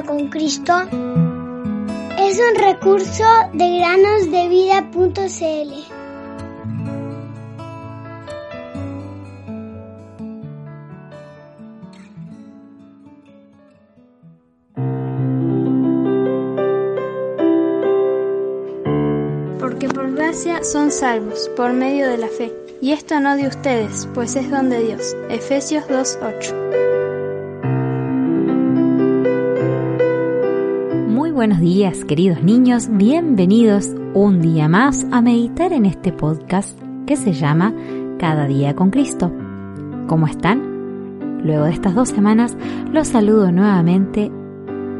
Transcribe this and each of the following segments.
con Cristo es un recurso de granosdevida.cl. Porque por gracia son salvos, por medio de la fe. Y esto no de ustedes, pues es don de Dios. Efesios 2.8. buenos días, queridos niños. Bienvenidos un día más a meditar en este podcast que se llama Cada día con Cristo. ¿Cómo están? Luego de estas dos semanas los saludo nuevamente.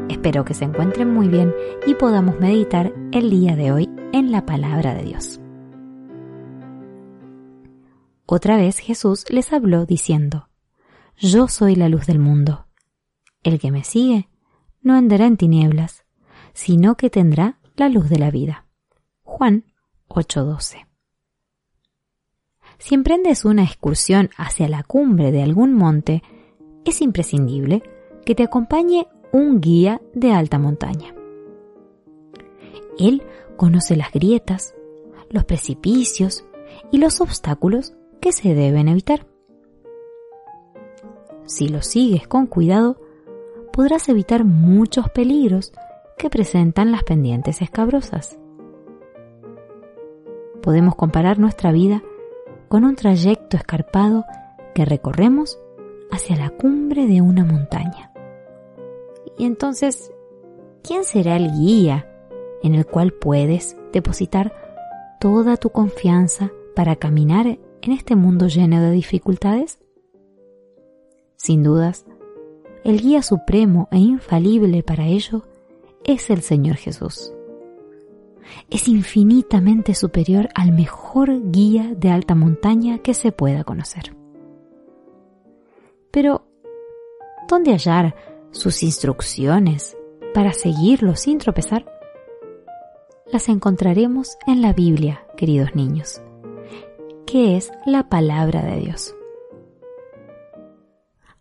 Espero que se encuentren muy bien y podamos meditar el día de hoy en la palabra de Dios. Otra vez Jesús les habló diciendo, Yo soy la luz del mundo. El que me sigue no andará en tinieblas, sino que tendrá la luz de la vida. Juan 8:12. Si emprendes una excursión hacia la cumbre de algún monte, es imprescindible que te acompañe un guía de alta montaña. Él conoce las grietas, los precipicios y los obstáculos que se deben evitar. Si lo sigues con cuidado, podrás evitar muchos peligros que presentan las pendientes escabrosas. Podemos comparar nuestra vida con un trayecto escarpado que recorremos hacia la cumbre de una montaña. Y entonces, ¿quién será el guía en el cual puedes depositar toda tu confianza para caminar en este mundo lleno de dificultades? Sin dudas, el guía supremo e infalible para ello es el Señor Jesús. Es infinitamente superior al mejor guía de alta montaña que se pueda conocer. Pero, ¿dónde hallar sus instrucciones para seguirlo sin tropezar? Las encontraremos en la Biblia, queridos niños, que es la palabra de Dios.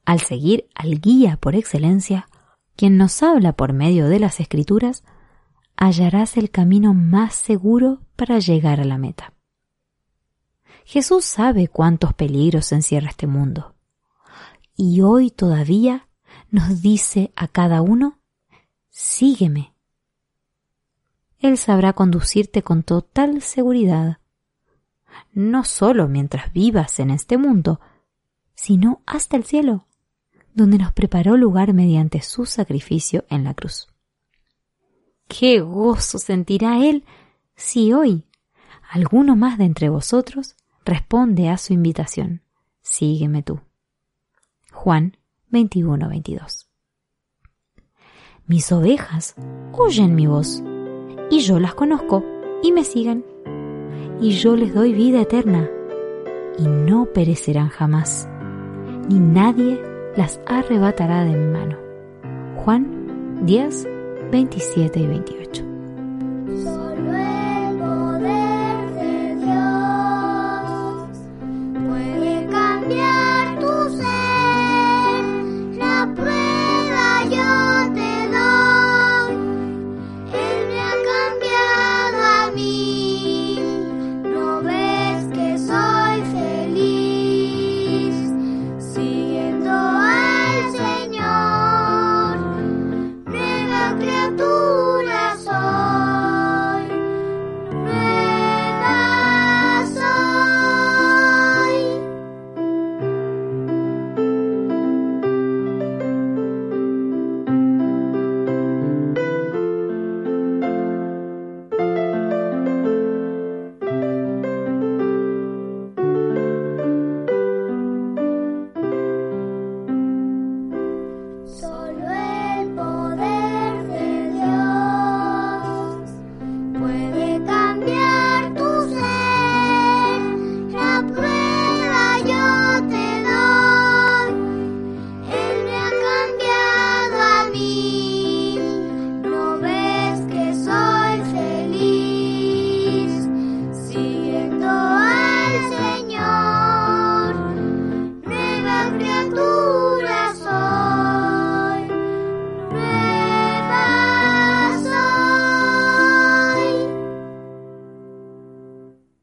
Al seguir al guía por excelencia, quien nos habla por medio de las escrituras, hallarás el camino más seguro para llegar a la meta. Jesús sabe cuántos peligros encierra este mundo. Y hoy todavía nos dice a cada uno, sígueme. Él sabrá conducirte con total seguridad, no solo mientras vivas en este mundo, sino hasta el cielo donde nos preparó lugar mediante su sacrificio en la cruz. ¡Qué gozo sentirá Él si hoy alguno más de entre vosotros responde a su invitación! Sígueme tú. Juan 21, 22. Mis ovejas oyen mi voz, y yo las conozco, y me siguen, y yo les doy vida eterna, y no perecerán jamás, ni nadie las arrebatará de mi mano. Juan 10, 27 y 28.